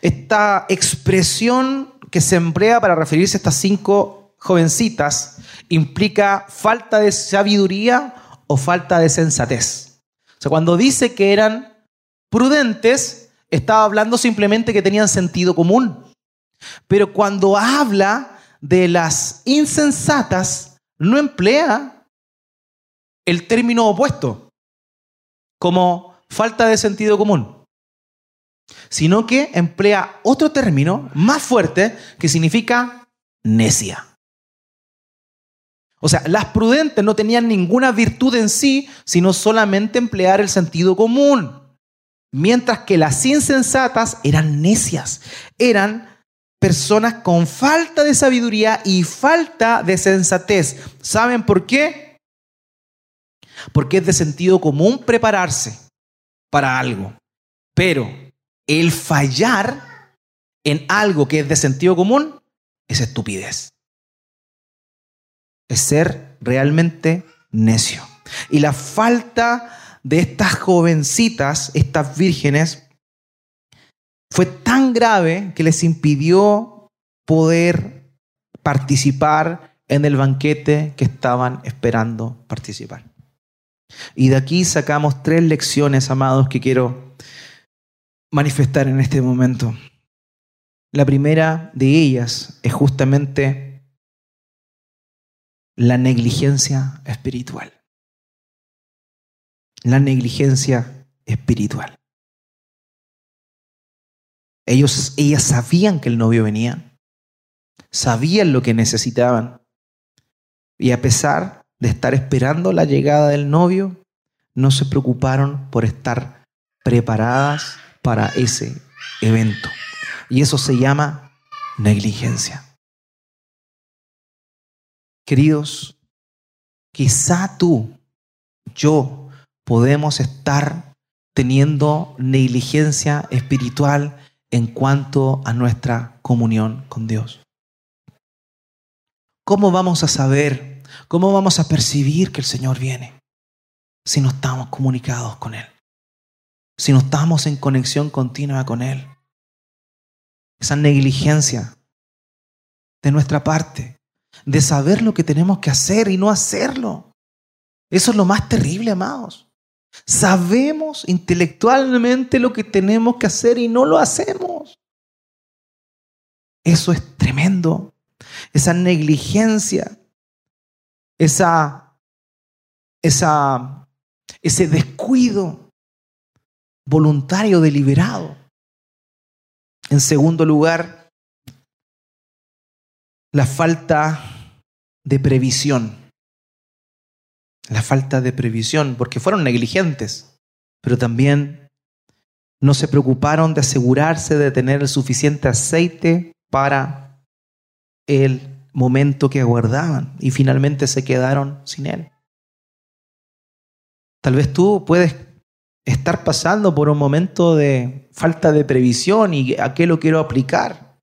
Esta expresión que se emplea para referirse a estas cinco jovencitas implica falta de sabiduría o falta de sensatez. O sea, cuando dice que eran prudentes, estaba hablando simplemente que tenían sentido común. Pero cuando habla de las insensatas, no emplea el término opuesto como falta de sentido común sino que emplea otro término más fuerte que significa necia. O sea, las prudentes no tenían ninguna virtud en sí, sino solamente emplear el sentido común. Mientras que las insensatas eran necias, eran personas con falta de sabiduría y falta de sensatez. ¿Saben por qué? Porque es de sentido común prepararse para algo. Pero el fallar en algo que es de sentido común es estupidez. Es ser realmente necio. Y la falta de estas jovencitas, estas vírgenes, fue tan grave que les impidió poder participar en el banquete que estaban esperando participar. Y de aquí sacamos tres lecciones, amados, que quiero manifestar en este momento. La primera de ellas es justamente la negligencia espiritual. La negligencia espiritual. Ellos, ellas sabían que el novio venía, sabían lo que necesitaban. Y a pesar de estar esperando la llegada del novio, no se preocuparon por estar preparadas para ese evento. Y eso se llama negligencia. Queridos, quizá tú, yo, podemos estar teniendo negligencia espiritual en cuanto a nuestra comunión con Dios. ¿Cómo vamos a saber, cómo vamos a percibir que el Señor viene si no estamos comunicados con Él? si no estamos en conexión continua con Él. Esa negligencia de nuestra parte, de saber lo que tenemos que hacer y no hacerlo. Eso es lo más terrible, amados. Sabemos intelectualmente lo que tenemos que hacer y no lo hacemos. Eso es tremendo. Esa negligencia, esa, esa, ese descuido voluntario, deliberado. En segundo lugar, la falta de previsión. La falta de previsión, porque fueron negligentes, pero también no se preocuparon de asegurarse de tener el suficiente aceite para el momento que aguardaban y finalmente se quedaron sin él. Tal vez tú puedes estar pasando por un momento de falta de previsión y a qué lo quiero aplicar.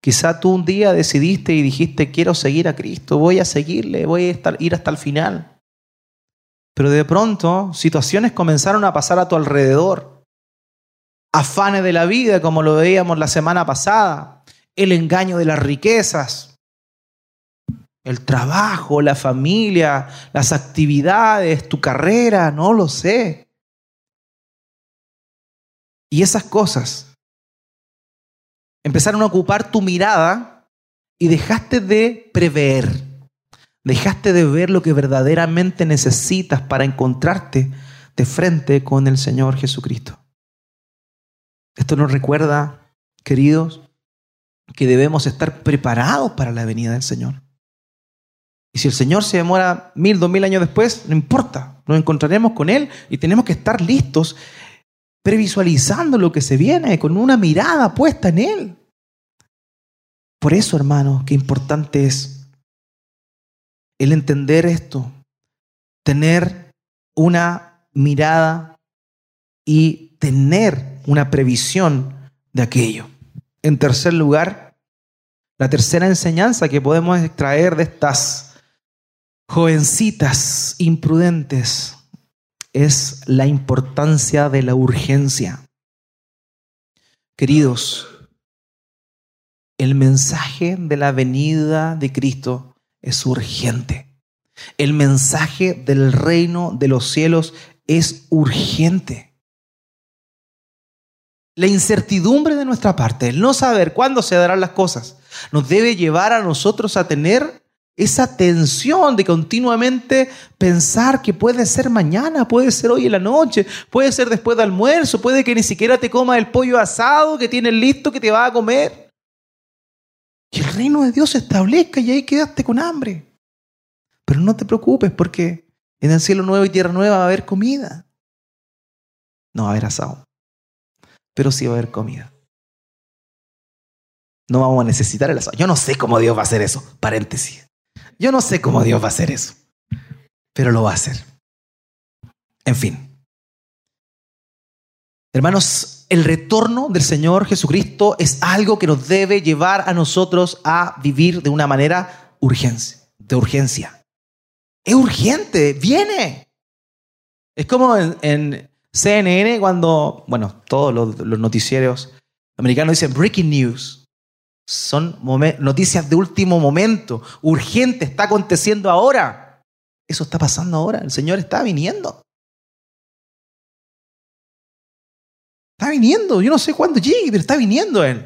Quizá tú un día decidiste y dijiste, quiero seguir a Cristo, voy a seguirle, voy a ir hasta el final. Pero de pronto situaciones comenzaron a pasar a tu alrededor. Afanes de la vida, como lo veíamos la semana pasada, el engaño de las riquezas, el trabajo, la familia, las actividades, tu carrera, no lo sé. Y esas cosas empezaron a ocupar tu mirada y dejaste de prever, dejaste de ver lo que verdaderamente necesitas para encontrarte de frente con el Señor Jesucristo. Esto nos recuerda, queridos, que debemos estar preparados para la venida del Señor. Y si el Señor se demora mil, dos mil años después, no importa, nos encontraremos con Él y tenemos que estar listos, previsualizando lo que se viene, con una mirada puesta en Él. Por eso, hermanos, qué importante es el entender esto, tener una mirada y tener una previsión de aquello. En tercer lugar, la tercera enseñanza que podemos extraer de estas jovencitas imprudentes es la importancia de la urgencia. Queridos, el mensaje de la venida de Cristo es urgente. El mensaje del reino de los cielos es urgente. La incertidumbre de nuestra parte, el no saber cuándo se darán las cosas, nos debe llevar a nosotros a tener esa tensión de continuamente pensar que puede ser mañana, puede ser hoy en la noche, puede ser después de almuerzo, puede que ni siquiera te coma el pollo asado que tienes listo que te va a comer. Reino de Dios se establezca y ahí quedaste con hambre. Pero no te preocupes porque en el cielo nuevo y tierra nueva va a haber comida. No va a haber asado pero sí va a haber comida. No vamos a necesitar el asado. Yo no sé cómo Dios va a hacer eso. Paréntesis. Yo no sé cómo Dios va a hacer eso, pero lo va a hacer. En fin. Hermanos, el retorno del Señor Jesucristo es algo que nos debe llevar a nosotros a vivir de una manera urgencia, de urgencia. Es urgente, viene. Es como en, CNN cuando, bueno, todos los, noticieros americanos dicen breaking news. Son noticias de último momento, urgente, está aconteciendo ahora. Eso está pasando ahora, el Señor está viniendo. Está viniendo, yo no sé cuándo llegue, pero está viniendo Él.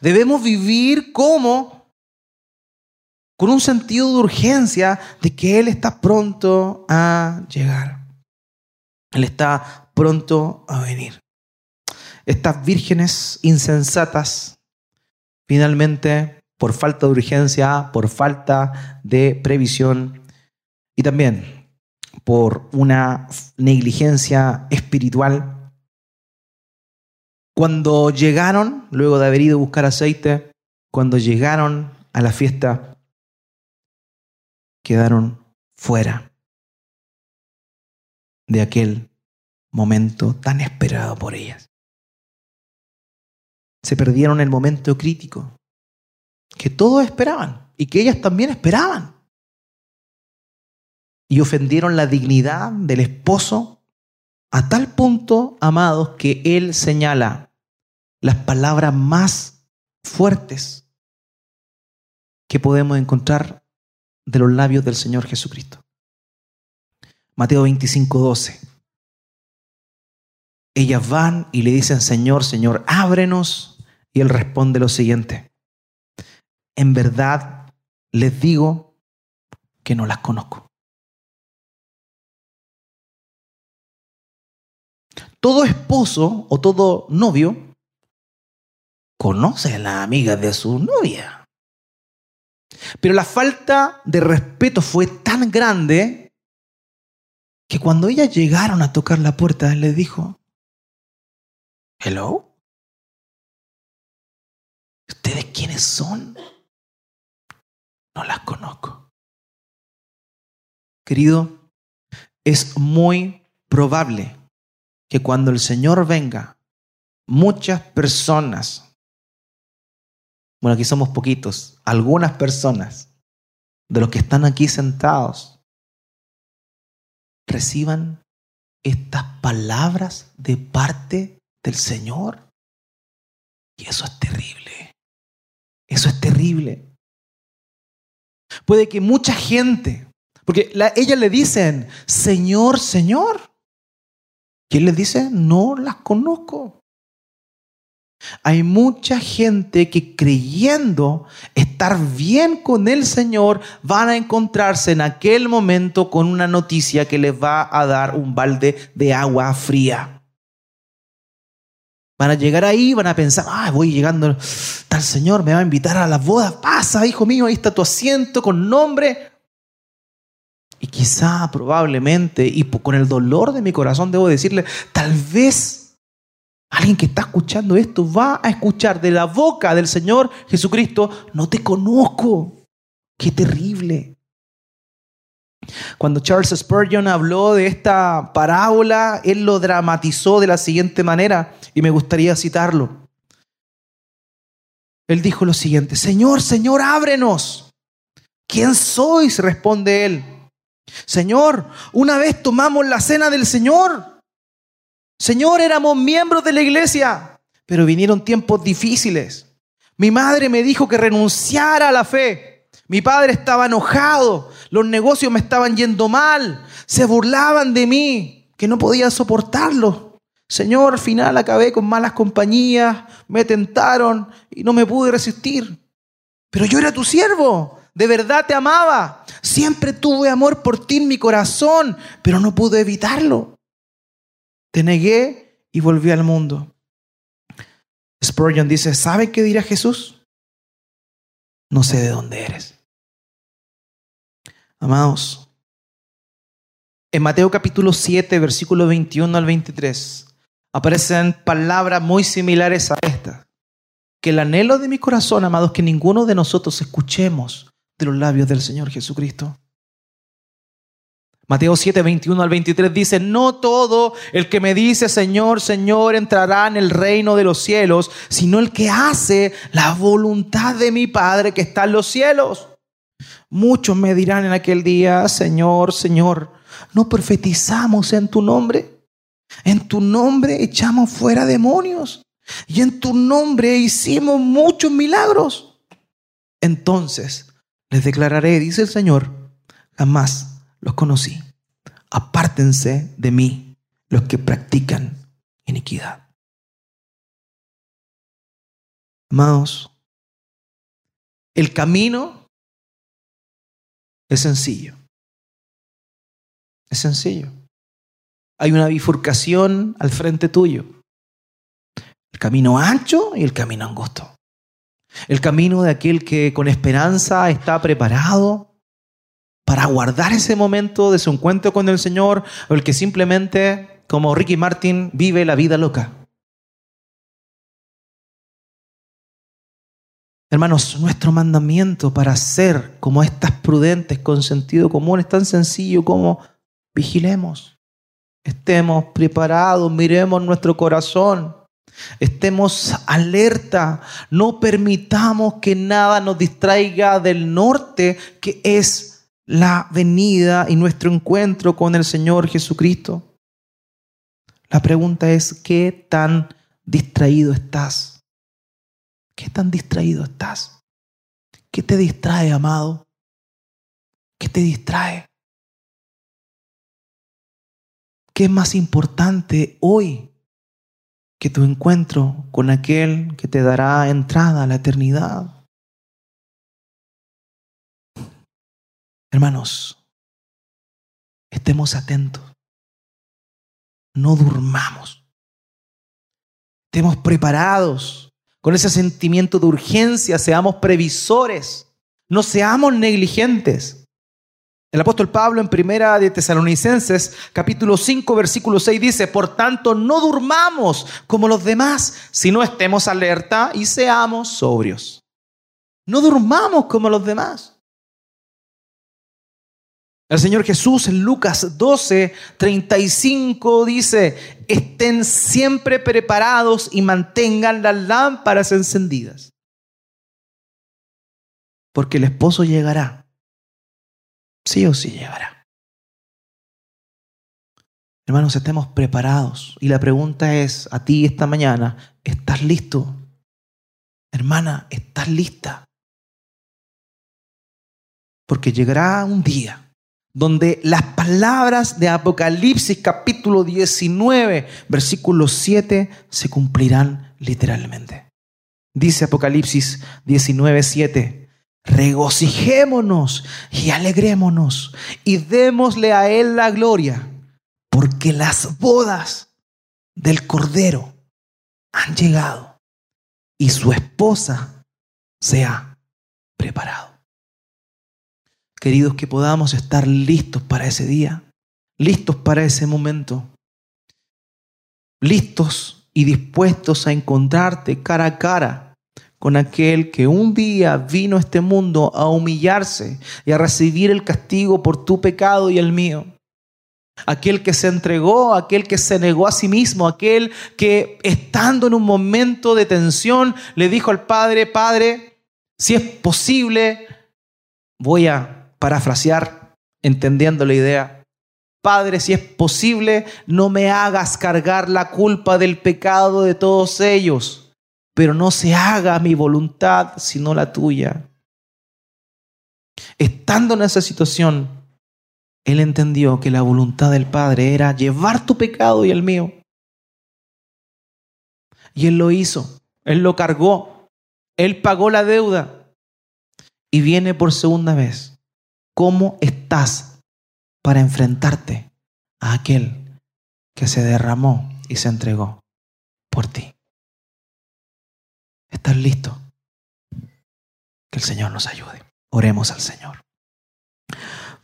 Debemos vivir como con un sentido de urgencia de que Él está pronto a llegar. Él está pronto a venir. Estas vírgenes insensatas, finalmente, por falta de urgencia, por falta de previsión y también por una negligencia espiritual, cuando llegaron, luego de haber ido a buscar aceite, cuando llegaron a la fiesta, quedaron fuera de aquel momento tan esperado por ellas. Se perdieron el momento crítico que todos esperaban y que ellas también esperaban. Y ofendieron la dignidad del esposo a tal punto, amados, que él señala las palabras más fuertes que podemos encontrar de los labios del Señor Jesucristo. Mateo 25, 12. Ellas van y le dicen, Señor, Señor, ábrenos. Y él responde lo siguiente, en verdad les digo que no las conozco. Todo esposo o todo novio conoce a la amiga de su novia. Pero la falta de respeto fue tan grande que cuando ellas llegaron a tocar la puerta, les dijo, Hello. ¿Ustedes quiénes son? No las conozco. Querido, es muy probable que cuando el Señor venga, muchas personas, bueno, aquí somos poquitos, algunas personas de los que están aquí sentados, reciban estas palabras de parte del Señor. Y eso es terrible. Eso es terrible. Puede que mucha gente, porque ellas le dicen, Señor, Señor. ¿Quién les dice? No las conozco. Hay mucha gente que creyendo estar bien con el Señor van a encontrarse en aquel momento con una noticia que les va a dar un balde de agua fría. Van a llegar ahí, van a pensar, ah, voy llegando, tal Señor me va a invitar a las bodas, pasa, hijo mío, ahí está tu asiento con nombre. Y quizá, probablemente, y con el dolor de mi corazón debo decirle, tal vez Alguien que está escuchando esto va a escuchar de la boca del Señor Jesucristo, no te conozco. Qué terrible. Cuando Charles Spurgeon habló de esta parábola, él lo dramatizó de la siguiente manera y me gustaría citarlo. Él dijo lo siguiente, Señor, Señor, ábrenos. ¿Quién sois? responde él. Señor, una vez tomamos la cena del Señor Señor, éramos miembros de la iglesia, pero vinieron tiempos difíciles. Mi madre me dijo que renunciara a la fe. Mi padre estaba enojado, los negocios me estaban yendo mal, se burlaban de mí, que no podía soportarlo. Señor, al final acabé con malas compañías, me tentaron y no me pude resistir. Pero yo era tu siervo, de verdad te amaba. Siempre tuve amor por ti en mi corazón, pero no pude evitarlo. Te negué y volví al mundo. Spurgeon dice, ¿sabe qué dirá Jesús? No sé de dónde eres. Amados, en Mateo capítulo 7, versículo 21 al 23, aparecen palabras muy similares a estas. Que el anhelo de mi corazón, amados, que ninguno de nosotros escuchemos de los labios del Señor Jesucristo. Mateo 7, 21 al 23 dice, no todo el que me dice Señor, Señor entrará en el reino de los cielos, sino el que hace la voluntad de mi Padre que está en los cielos. Muchos me dirán en aquel día, Señor, Señor, ¿no profetizamos en tu nombre? En tu nombre echamos fuera demonios y en tu nombre hicimos muchos milagros. Entonces les declararé, dice el Señor, jamás los conocí. Apártense de mí los que practican iniquidad. Amados, el camino es sencillo. Es sencillo. Hay una bifurcación al frente tuyo. El camino ancho y el camino angosto. El camino de aquel que con esperanza está preparado para guardar ese momento de su encuentro con el Señor o el que simplemente, como Ricky Martin, vive la vida loca. Hermanos, nuestro mandamiento para ser como estas prudentes con sentido común es tan sencillo como vigilemos, estemos preparados, miremos nuestro corazón, estemos alerta, no permitamos que nada nos distraiga del norte que es la venida y nuestro encuentro con el Señor Jesucristo. La pregunta es, ¿qué tan distraído estás? ¿Qué tan distraído estás? ¿Qué te distrae, amado? ¿Qué te distrae? ¿Qué es más importante hoy que tu encuentro con aquel que te dará entrada a la eternidad? Hermanos, estemos atentos. No durmamos. Estemos preparados con ese sentimiento de urgencia, seamos previsores, no seamos negligentes. El apóstol Pablo en primera de Tesalonicenses, capítulo 5, versículo 6 dice, por tanto, no durmamos como los demás, sino estemos alerta y seamos sobrios. No durmamos como los demás. El Señor Jesús en Lucas 12, 35 dice, estén siempre preparados y mantengan las lámparas encendidas. Porque el esposo llegará. Sí o sí llegará. Hermanos, estemos preparados. Y la pregunta es a ti esta mañana, ¿estás listo? Hermana, ¿estás lista? Porque llegará un día donde las palabras de Apocalipsis capítulo 19, versículo 7 se cumplirán literalmente. Dice Apocalipsis 19, 7, regocijémonos y alegrémonos y démosle a Él la gloria, porque las bodas del Cordero han llegado y su esposa se ha preparado. Queridos, que podamos estar listos para ese día, listos para ese momento, listos y dispuestos a encontrarte cara a cara con aquel que un día vino a este mundo a humillarse y a recibir el castigo por tu pecado y el mío. Aquel que se entregó, aquel que se negó a sí mismo, aquel que estando en un momento de tensión le dijo al Padre, Padre, si es posible, voy a parafrasear, entendiendo la idea. Padre, si es posible, no me hagas cargar la culpa del pecado de todos ellos, pero no se haga mi voluntad sino la tuya. Estando en esa situación, él entendió que la voluntad del Padre era llevar tu pecado y el mío. Y él lo hizo, él lo cargó, él pagó la deuda y viene por segunda vez ¿Cómo estás para enfrentarte a aquel que se derramó y se entregó por ti? ¿Estás listo? Que el Señor nos ayude. Oremos al Señor.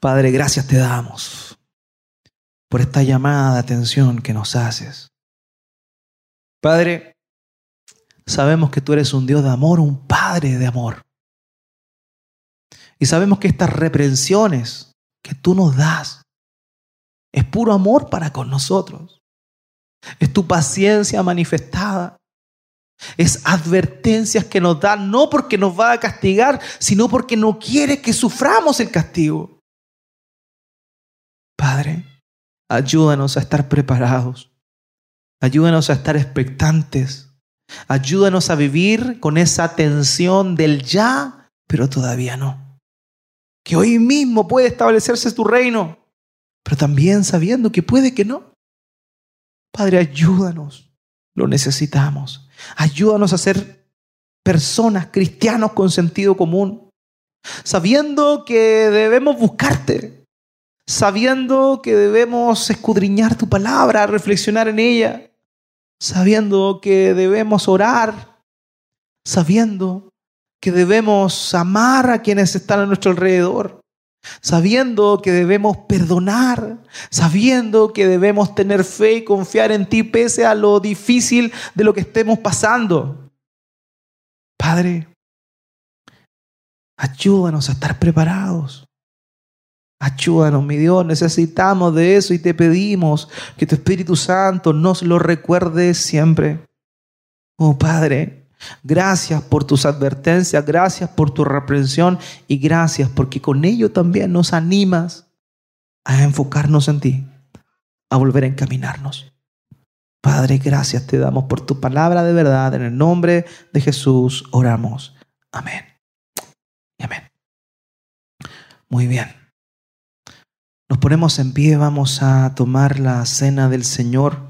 Padre, gracias te damos por esta llamada de atención que nos haces. Padre, sabemos que tú eres un Dios de amor, un Padre de amor. Y sabemos que estas reprensiones que tú nos das es puro amor para con nosotros. Es tu paciencia manifestada. Es advertencias que nos da no porque nos va a castigar, sino porque no quiere que suframos el castigo. Padre, ayúdanos a estar preparados. Ayúdanos a estar expectantes. Ayúdanos a vivir con esa tensión del ya, pero todavía no que hoy mismo puede establecerse tu reino, pero también sabiendo que puede que no. Padre, ayúdanos, lo necesitamos. Ayúdanos a ser personas, cristianos con sentido común, sabiendo que debemos buscarte, sabiendo que debemos escudriñar tu palabra, reflexionar en ella, sabiendo que debemos orar, sabiendo que debemos amar a quienes están a nuestro alrededor, sabiendo que debemos perdonar, sabiendo que debemos tener fe y confiar en ti pese a lo difícil de lo que estemos pasando. Padre, ayúdanos a estar preparados. Ayúdanos, mi Dios, necesitamos de eso y te pedimos que tu Espíritu Santo nos lo recuerde siempre. Oh Padre, Gracias por tus advertencias, gracias por tu reprensión y gracias porque con ello también nos animas a enfocarnos en ti, a volver a encaminarnos. Padre, gracias te damos por tu palabra de verdad. En el nombre de Jesús oramos. Amén. Amén. Muy bien. Nos ponemos en pie, vamos a tomar la cena del Señor.